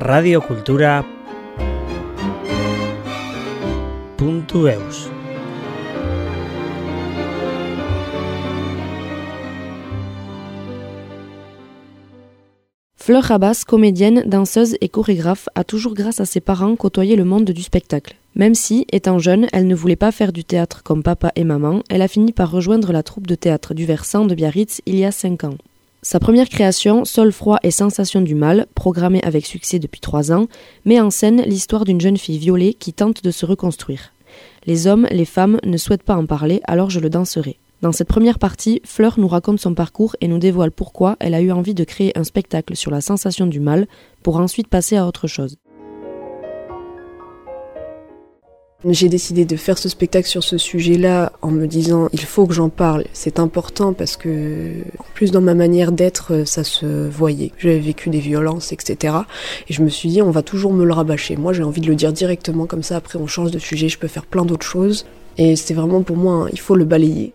radiocultura.eus Fleur Rabas, comédienne, danseuse et chorégraphe, a toujours grâce à ses parents côtoyé le monde du spectacle. Même si, étant jeune, elle ne voulait pas faire du théâtre comme papa et maman, elle a fini par rejoindre la troupe de théâtre du Versant de Biarritz il y a 5 ans. Sa première création, Sol froid et sensation du mal, programmée avec succès depuis 3 ans, met en scène l'histoire d'une jeune fille violée qui tente de se reconstruire. Les hommes, les femmes ne souhaitent pas en parler, alors je le danserai. Dans cette première partie, Fleur nous raconte son parcours et nous dévoile pourquoi elle a eu envie de créer un spectacle sur la sensation du mal pour ensuite passer à autre chose. J'ai décidé de faire ce spectacle sur ce sujet-là en me disant il faut que j'en parle, c'est important parce que en plus dans ma manière d'être ça se voyait. J'avais vécu des violences etc. Et je me suis dit on va toujours me le rabâcher. Moi j'ai envie de le dire directement comme ça après on change de sujet, je peux faire plein d'autres choses. Et c'est vraiment pour moi il faut le balayer.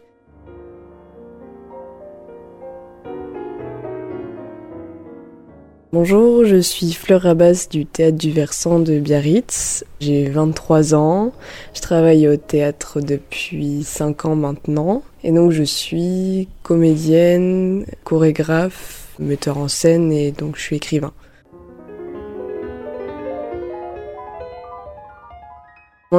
Bonjour, je suis Fleur Rabas du théâtre du Versant de Biarritz. J'ai 23 ans. Je travaille au théâtre depuis 5 ans maintenant. Et donc je suis comédienne, chorégraphe, metteur en scène et donc je suis écrivain.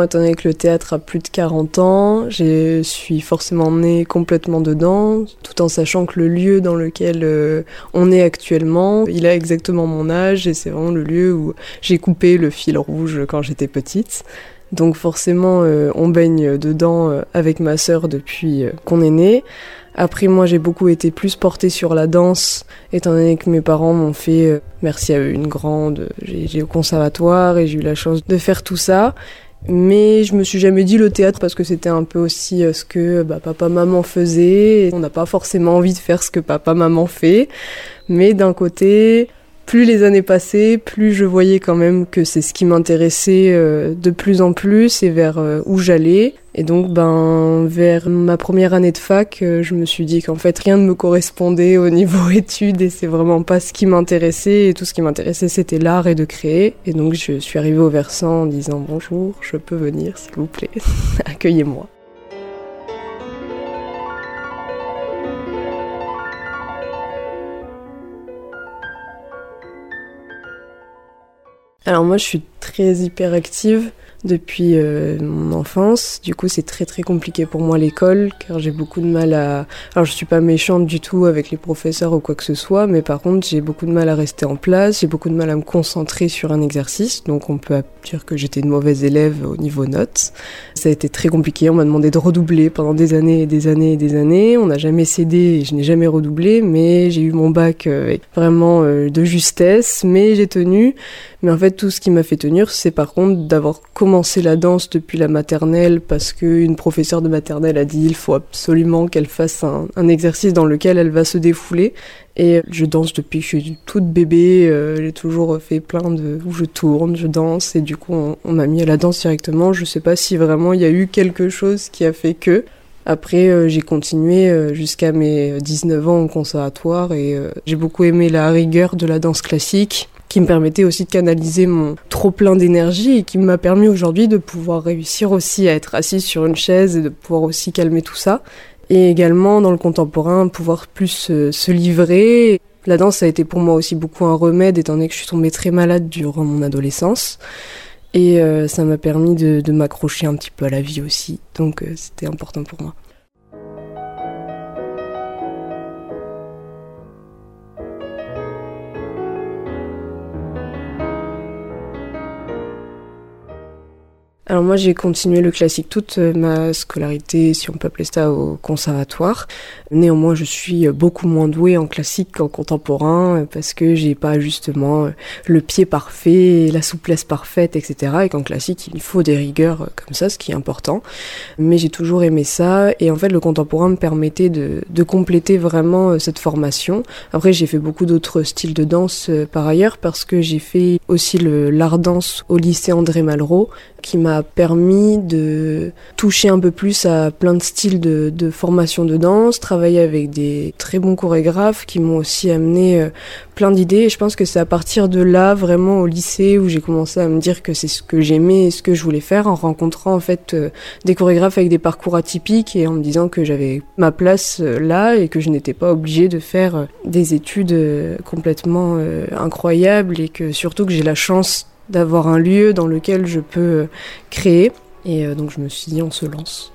Étant donné que le théâtre a plus de 40 ans, je suis forcément née complètement dedans, tout en sachant que le lieu dans lequel euh, on est actuellement, il a exactement mon âge et c'est vraiment le lieu où j'ai coupé le fil rouge quand j'étais petite. Donc forcément, euh, on baigne dedans euh, avec ma sœur depuis qu'on est né. Après, moi, j'ai beaucoup été plus portée sur la danse, étant donné que mes parents m'ont fait, merci à eux, une grande. J'ai au conservatoire et j'ai eu la chance de faire tout ça. Mais je me suis jamais dit le théâtre parce que c'était un peu aussi euh, ce que bah, papa maman faisait. On n'a pas forcément envie de faire ce que papa maman fait. Mais d'un côté, plus les années passaient, plus je voyais quand même que c'est ce qui m'intéressait euh, de plus en plus et vers euh, où j'allais. Et donc, ben, vers ma première année de fac, euh, je me suis dit qu'en fait, rien ne me correspondait au niveau études et c'est vraiment pas ce qui m'intéressait. Et tout ce qui m'intéressait, c'était l'art et de créer. Et donc, je suis arrivée au versant en disant bonjour, je peux venir, s'il vous plaît, accueillez-moi. Alors moi je suis très hyperactive depuis euh, mon enfance. Du coup, c'est très très compliqué pour moi l'école car j'ai beaucoup de mal à. Alors, je suis pas méchante du tout avec les professeurs ou quoi que ce soit, mais par contre, j'ai beaucoup de mal à rester en place. J'ai beaucoup de mal à me concentrer sur un exercice. Donc, on peut dire que j'étais une mauvaise élève au niveau notes. Ça a été très compliqué. On m'a demandé de redoubler pendant des années et des années et des années. On n'a jamais cédé et je n'ai jamais redoublé, mais j'ai eu mon bac euh, vraiment euh, de justesse. Mais j'ai tenu. Mais en fait, tout ce qui m'a fait tenir, c'est par contre d'avoir commencé la danse depuis la maternelle parce qu'une professeure de maternelle a dit il faut absolument qu'elle fasse un, exercice dans lequel elle va se défouler. Et je danse depuis que je suis toute bébé. Euh, j'ai toujours fait plein de où je tourne, je danse et du coup on, m'a mis à la danse directement. Je sais pas si vraiment il y a eu quelque chose qui a fait que. Après, euh, j'ai continué euh, jusqu'à mes 19 ans au conservatoire et j'ai beaucoup aimé la rigueur de la danse classique qui me permettait aussi de canaliser mon trop plein d'énergie et qui m'a permis aujourd'hui de pouvoir réussir aussi à être assise sur une chaise et de pouvoir aussi calmer tout ça. Et également dans le contemporain, pouvoir plus se livrer. La danse a été pour moi aussi beaucoup un remède étant donné que je suis tombée très malade durant mon adolescence. Et euh, ça m'a permis de, de m'accrocher un petit peu à la vie aussi. Donc euh, c'était important pour moi. Alors moi j'ai continué le classique toute euh, ma scolarité, si on peut appeler ça, au conservatoire. Néanmoins je suis beaucoup moins douée en classique qu'en contemporain euh, parce que j'ai pas justement euh, le pied parfait, la souplesse parfaite, etc. Et qu'en classique il faut des rigueurs comme ça, ce qui est important. Mais j'ai toujours aimé ça et en fait le contemporain me permettait de, de compléter vraiment cette formation. Après j'ai fait beaucoup d'autres styles de danse par ailleurs parce que j'ai fait aussi l'art danse au lycée André Malraux qui m'a permis de toucher un peu plus à plein de styles de, de formation de danse, travailler avec des très bons chorégraphes qui m'ont aussi amené euh, plein d'idées. Et je pense que c'est à partir de là, vraiment au lycée, où j'ai commencé à me dire que c'est ce que j'aimais et ce que je voulais faire, en rencontrant en fait euh, des chorégraphes avec des parcours atypiques et en me disant que j'avais ma place euh, là et que je n'étais pas obligée de faire des études complètement incroyables et que surtout que j'ai la chance d'avoir un lieu dans lequel je peux créer. Et donc je me suis dit on se lance.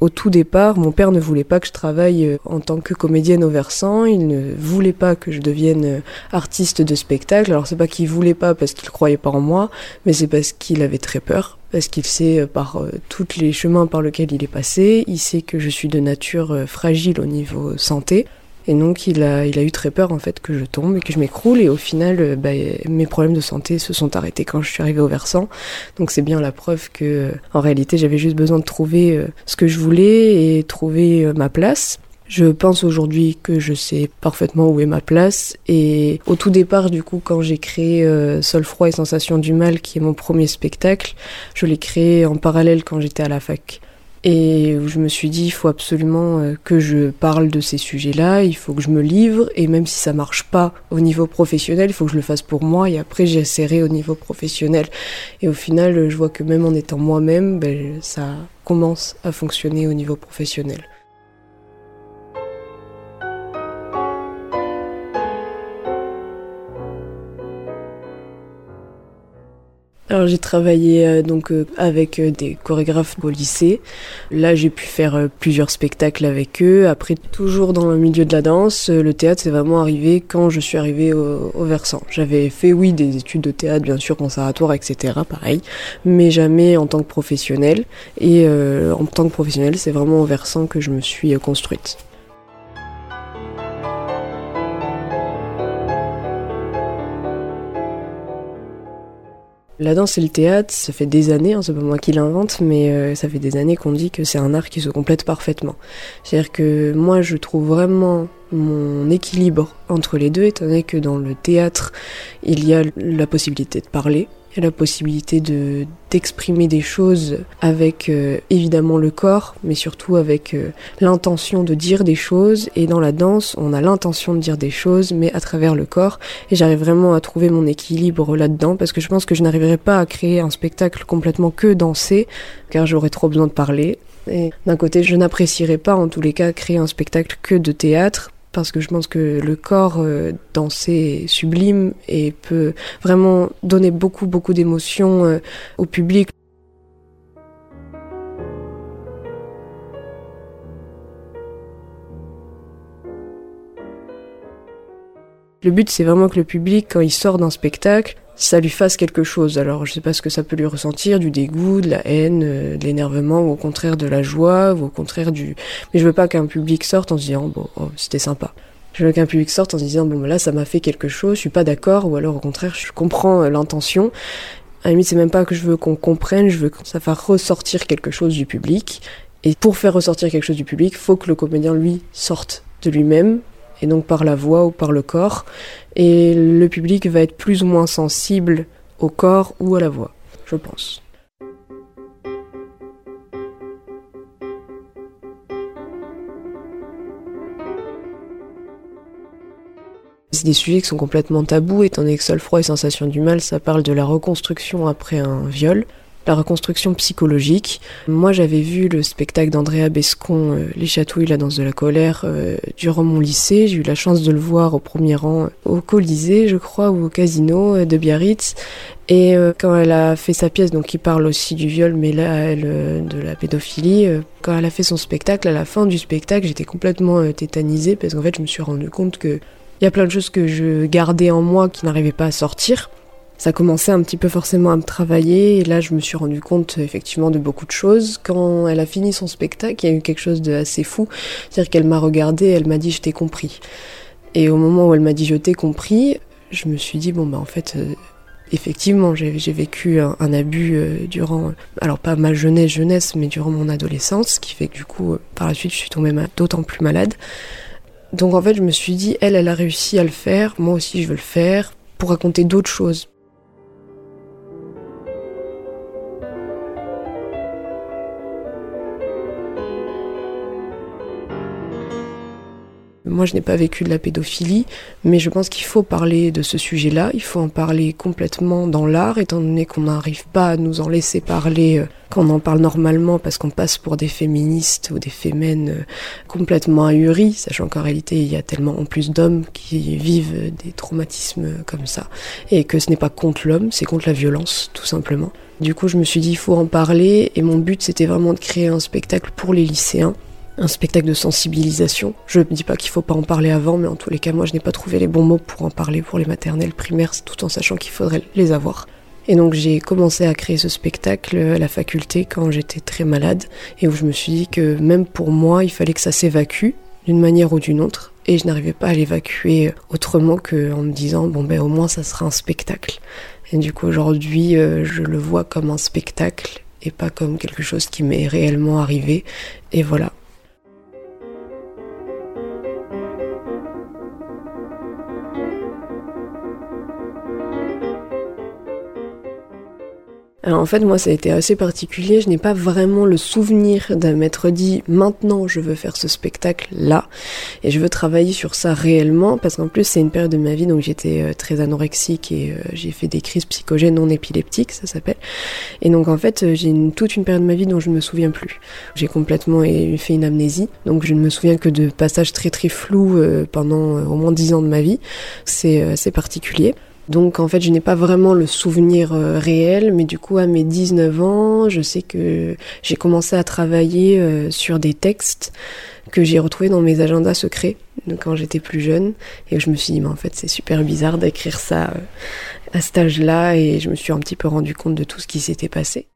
Au tout départ, mon père ne voulait pas que je travaille euh, en tant que comédienne au versant, il ne voulait pas que je devienne euh, artiste de spectacle. Alors c'est pas qu'il voulait pas parce qu'il croyait pas en moi, mais c'est parce qu'il avait très peur, parce qu'il sait euh, par tous les chemins par lesquels il est passé, il sait que je suis de nature fragile au niveau santé. Et donc il a, il a eu très peur en fait que je tombe et que je m'écroule et au final euh, bah, mes problèmes de santé se sont arrêtés quand je suis arrivée au versant. Donc c'est bien la preuve que euh, en réalité j'avais juste besoin de trouver euh, ce que je voulais et trouver ma place. Je pense aujourd'hui que je sais parfaitement où est ma place et au tout départ du coup quand j'ai créé Sol froid et sensation du mal qui est mon premier spectacle, je l'ai créé en parallèle quand j'étais à la fac. Et je me suis dit, il faut absolument euh, que je parle de ces sujets-là, il faut que je me livre, et même si ça marche pas au niveau professionnel, il faut que je le fasse pour moi, et après j'essaierai au niveau professionnel. Et au final, je vois que même en étant moi-même, ben, ça commence à fonctionner au niveau professionnel. Alors j'ai travaillé euh, donc euh, avec euh, des chorégraphes au lycée. Là j'ai pu faire plusieurs spectacles avec eux. Après toujours dans le milieu de la danse, le théâtre c'est vraiment arrivé quand je suis arrivée au, au versant. J'avais fait oui des études de théâtre bien sûr conservatoire etc. Pareil, mais jamais en tant que professionnelle. Et en tant que professionnelle c'est vraiment au versant que je me suis construite. La danse et le théâtre, ça fait des années, hein, c'est pas moi qui l'invente, mais euh, ça fait des années qu'on dit que c'est un art qui se complète parfaitement. C'est-à-dire que moi, je trouve vraiment mon équilibre entre les deux, étant donné que dans le théâtre, il y a la possibilité de parler, la possibilité de d'exprimer des choses avec euh, évidemment le corps, mais surtout avec euh, l'intention de dire des choses. Et dans la danse, on a l'intention de dire des choses, mais à travers le corps. Et j'arrive vraiment à trouver mon équilibre là-dedans, parce que je pense que je n'arriverai pas à créer un spectacle complètement que danser, car j'aurais trop besoin de parler. Et d'un côté, je n'apprécierais pas en tous les cas créer un spectacle que de théâtre, parce que je pense que le corps euh, dansé est sublime et peut vraiment donner beaucoup beaucoup d'émotions euh, au public. Le but, c'est vraiment que le public, quand il sort d'un spectacle, ça lui fasse quelque chose. Alors je sais pas ce que ça peut lui ressentir, du dégoût, de la haine, euh, de l'énervement, ou au contraire de la joie, ou au contraire du... Mais je veux pas qu'un public sorte en se disant, bon, oh, c'était sympa. Je veux qu'un public sorte en se disant, bon, là, ça m'a fait quelque chose, je suis pas d'accord, ou alors au contraire, je comprends euh, l'intention. À la limite, c'est même pas que je veux qu'on comprenne, je veux que ça fasse ressortir quelque chose du public. Et pour faire ressortir quelque chose du public, faut que le comédien, lui, sorte de lui-même, et donc par la voix ou par le corps. Et le public va être plus ou moins sensible au corps ou à la voix, je pense. C'est des sujets qui sont complètement tabous, étant donné que Sol froid et sensation du mal, ça parle de la reconstruction après un viol la reconstruction psychologique. Moi, j'avais vu le spectacle d'Andrea Bescon, euh, Les Chatouilles, la danse de la colère, euh, durant mon lycée. J'ai eu la chance de le voir au premier rang euh, au Colisée, je crois, ou au Casino de Biarritz. Et quand elle a fait sa pièce, donc qui parle aussi du viol, mais là, elle, de la pédophilie, quand elle a fait son spectacle, à la fin du spectacle, j'étais complètement tétanisée parce qu'en fait, je me suis rendu compte que il y a plein de choses que je gardais en moi qui n'arrivaient pas à sortir ça commençait un petit peu forcément à me travailler et là je me suis rendu compte effectivement de beaucoup de choses. Quand elle a fini son spectacle, il y a eu quelque chose de assez fou, c'est-à-dire qu'elle m'a regardé, elle m'a dit je t'ai compris. Et au moment où elle m'a dit je t'ai compris, je me suis dit bon bah en fait euh, Effectivement, j'ai vécu un, abus euh, durant, alors pas ma jeunesse, jeunesse, mais durant mon adolescence, ce qui fait que du coup, euh, par la suite, je suis tombée d'autant plus malade. Donc en fait, je me suis dit, elle, elle a réussi à le faire, moi aussi je veux le faire, pour raconter d'autres choses. Moi, je n'ai pas vécu de la pédophilie, mais je pense qu'il faut parler de ce sujet-là. Il faut en parler complètement dans l'art, étant donné qu'on n'arrive pas à nous en laisser parler euh, quand on en parle normalement, parce qu'on passe pour des féministes ou des fémènes euh, complètement ahuries, sachant qu'en réalité, il y a tellement en plus d'hommes qui vivent des traumatismes comme ça, et que ce n'est pas contre l'homme, c'est contre la violence, tout simplement. Du coup, je me suis dit, il faut en parler, et mon but, c'était vraiment de créer un spectacle pour les lycéens un spectacle de sensibilisation. Je ne dis pas qu'il faut pas en parler avant, mais en tous les cas, moi, je n'ai pas trouvé les bons mots pour en parler pour les maternelles primaires, tout en sachant qu'il faudrait les avoir. Et donc j'ai commencé à créer ce spectacle à la faculté quand j'étais très malade et où je me suis dit que même pour moi, il fallait que ça s'évacue d'une manière ou d'une autre. Et je n'arrivais pas à l'évacuer autrement qu'en me disant, bon ben au moins ça sera un spectacle. Et du coup aujourd'hui, euh, je le vois comme un spectacle et pas comme quelque chose qui m'est réellement arrivé. Et voilà, Alors en fait, moi, ça a été assez particulier. Je n'ai pas vraiment le souvenir de m'être dit maintenant je veux faire ce spectacle là et je veux travailler sur ça réellement parce qu'en plus c'est une période de ma vie donc j'étais euh, très anorexique et euh, j'ai fait des crises psychogènes non épileptiques, ça s'appelle. Et donc en fait, euh, j'ai une, toute une période de ma vie dont je ne me souviens plus. J'ai complètement fait une amnésie, donc je ne me souviens que de passages très très flous pendant au moins dix ans de ma vie. C'est assez particulier. Donc en fait, je n'ai pas vraiment le souvenir euh, réel, mais du coup, à mes 19 ans, je sais que j'ai commencé à travailler euh, sur des textes que j'ai retrouvés dans mes agendas secrets quand j'étais plus jeune. Et je me suis dit, mais en fait, c'est super bizarre d'écrire ça euh, à cet âge-là, et je me suis un petit peu rendu compte de tout ce qui s'était passé.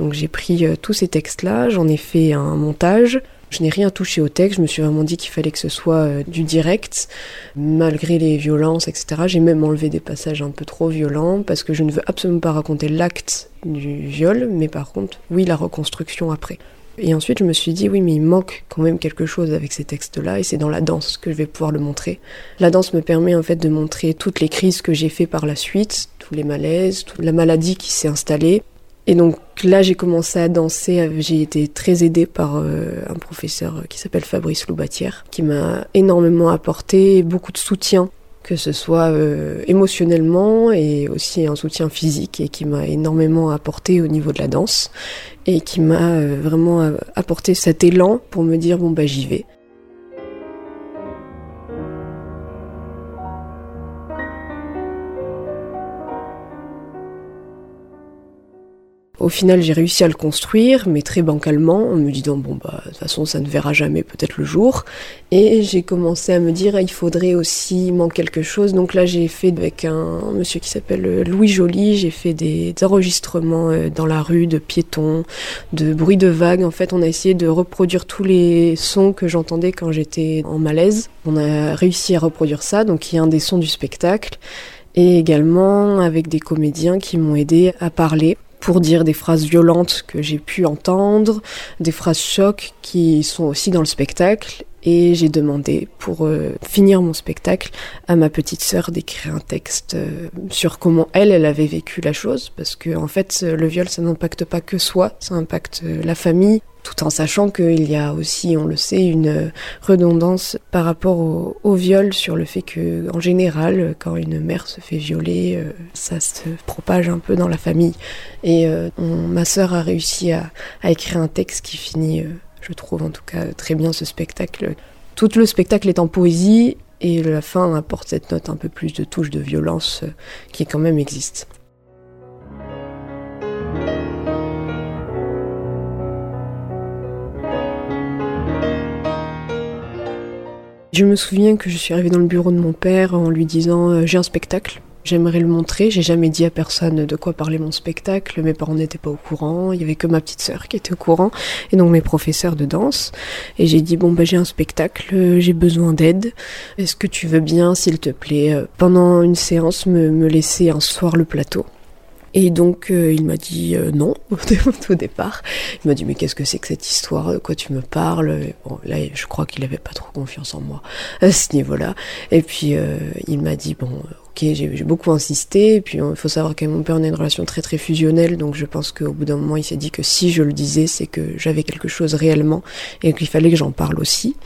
Donc j'ai pris euh, tous ces textes-là, j'en ai fait un montage. Je n'ai rien touché au texte, je me suis vraiment dit qu'il fallait que ce soit euh, du direct, malgré les violences, etc. J'ai même enlevé des passages un peu trop violents, parce que je ne veux absolument pas raconter l'acte du viol, mais par contre, oui, la reconstruction après. Et ensuite, je me suis dit, oui, mais il manque quand même quelque chose avec ces textes-là, et c'est dans la danse que je vais pouvoir le montrer. La danse me permet en fait de montrer toutes les crises que j'ai fait par la suite, tous les malaises, toute la maladie qui s'est installée, et donc là, j'ai commencé à danser. J'ai été très aidée par euh, un professeur qui s'appelle Fabrice Loubatière, qui m'a énormément apporté beaucoup de soutien, que ce soit euh, émotionnellement et aussi un soutien physique, et qui m'a énormément apporté au niveau de la danse, et qui m'a euh, vraiment apporté cet élan pour me dire bon bah j'y vais. Au final, j'ai réussi à le construire, mais très bancalement, en me disant bon bah de toute façon ça ne verra jamais peut-être le jour. Et j'ai commencé à me dire il faudrait aussi manquer quelque chose. Donc là j'ai fait avec un monsieur qui s'appelle Louis Joly, j'ai fait des enregistrements euh, dans la rue de piétons, de bruits de vagues. En fait, on a essayé de reproduire tous les sons que j'entendais quand j'étais en malaise. On a réussi à reproduire ça, donc il y a un des sons du spectacle et également avec des comédiens qui m'ont aidé à parler pour dire des phrases violentes que j'ai pu entendre, des phrases chocs qui sont aussi dans le spectacle. Et j'ai demandé pour euh, finir mon spectacle à ma petite sœur d'écrire un texte euh, sur comment elle, elle avait vécu la chose, parce que en fait, le viol, ça n'impacte pas que soi, ça impacte euh, la famille, tout en sachant qu'il y a aussi, on le sait, une redondance par rapport au, viol sur le fait que, en général, quand une mère se fait violer, euh, ça se propage un peu dans la famille. Et euh, ma sœur a réussi à, écrire un texte qui finit, euh, je trouve en tout cas, très bien ce spectacle. Tout le spectacle est en poésie et la fin apporte cette note un peu plus de touche de violence qui quand même existe. Je me souviens que je suis arrivée dans le bureau de mon père en lui disant euh, j'ai un spectacle. J'aimerais le montrer, j'ai jamais dit à personne de quoi parler mon spectacle, mes parents n'étaient pas au courant, il y avait que ma petite sœur qui était au courant, et donc mes professeurs de danse. Et j'ai dit, bon bah j'ai un spectacle, j'ai besoin d'aide, est-ce que tu veux bien, s'il te plaît, euh, pendant une séance, me, me laisser un soir le plateau? Et donc euh, il m'a dit euh, non au départ. Il m'a dit mais qu'est-ce que c'est que cette histoire? De quoi tu me parles? Bon là je crois qu'il avait pas trop confiance en moi à ce niveau-là. Et puis euh, il m'a dit bon ok j'ai beaucoup insisté. Et puis il faut savoir qu'avec mon père on a une relation très très fusionnelle. Donc je pense qu'au bout d'un moment il s'est dit que si je le disais c'est que j'avais quelque chose réellement et qu'il fallait que j'en parle aussi.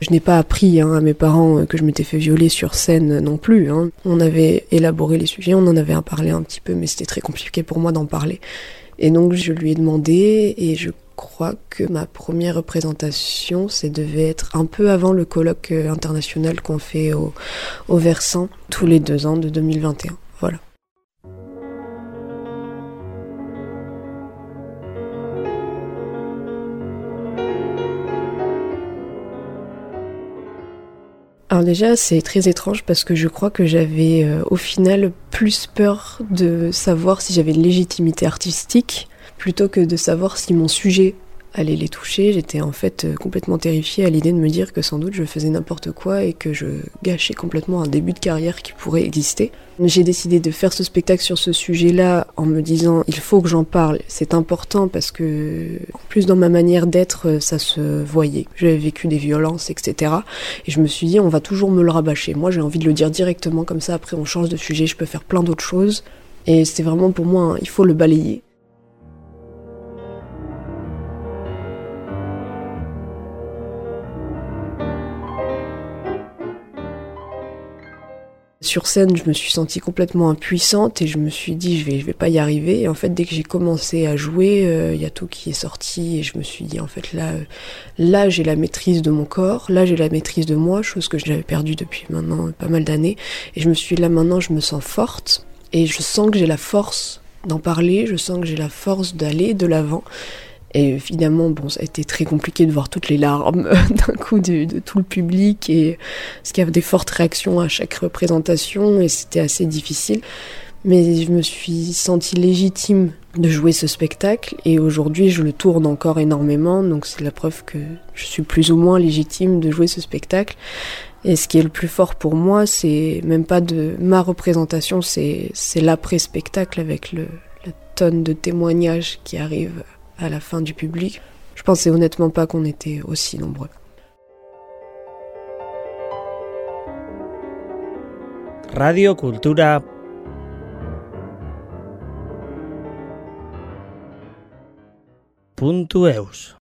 Je n'ai pas appris hein, à mes parents que je m'étais fait violer sur scène non plus. Hein. On avait élaboré les sujets, on en avait parlé un petit peu, mais c'était très compliqué pour moi d'en parler. Et donc je lui ai demandé, et je crois que ma première représentation, ça devait être un peu avant le colloque international qu'on fait au, au Versant tous les deux ans de 2021. Voilà. Alors déjà, c'est très étrange parce que je crois que j'avais euh, au final plus peur de savoir si j'avais une légitimité artistique plutôt que de savoir si mon sujet allait les toucher. J'étais en fait euh, complètement terrifiée à l'idée de me dire que sans doute je faisais n'importe quoi et que je gâchais complètement un début de carrière qui pourrait exister. J'ai décidé de faire ce spectacle sur ce sujet-là en me disant il faut que j'en parle, c'est important parce que en plus dans ma manière d'être euh, ça se voyait. J'avais vécu des violences, etc. Et je me suis dit on va toujours me le rabâcher. Moi j'ai envie de le dire directement comme ça après on change de sujet, je peux faire plein d'autres choses. Et c'était vraiment pour moi, il faut le balayer. Sur scène, je me suis sentie complètement impuissante et je me suis dit je vais, je vais pas y arriver. Et en fait, dès que j'ai commencé à jouer, il euh, y a tout qui est sorti et je me suis dit en fait là, euh, là j'ai la maîtrise de mon corps, là j'ai la maîtrise de moi, chose que j'avais perdue depuis maintenant pas mal d'années. Et je me suis dit là maintenant je me sens forte et je sens que j'ai la force d'en parler, je sens que j'ai la force d'aller de l'avant. Et évidemment, bon, ça a été très compliqué de voir toutes les larmes d'un coup de, tout le public et parce qu'il y avait des fortes réactions à chaque représentation et c'était assez difficile. Mais je me suis sentie légitime de jouer ce spectacle et aujourd'hui je le tourne encore énormément donc c'est la preuve que je suis plus ou moins légitime de jouer ce spectacle. Et ce qui est le plus fort pour moi, c'est même pas de ma représentation, c'est l'après-spectacle avec le, la tonne de témoignages qui arrivent à la fin du public. Je pensais honnêtement pas qu'on était aussi nombreux. Radio Cultura.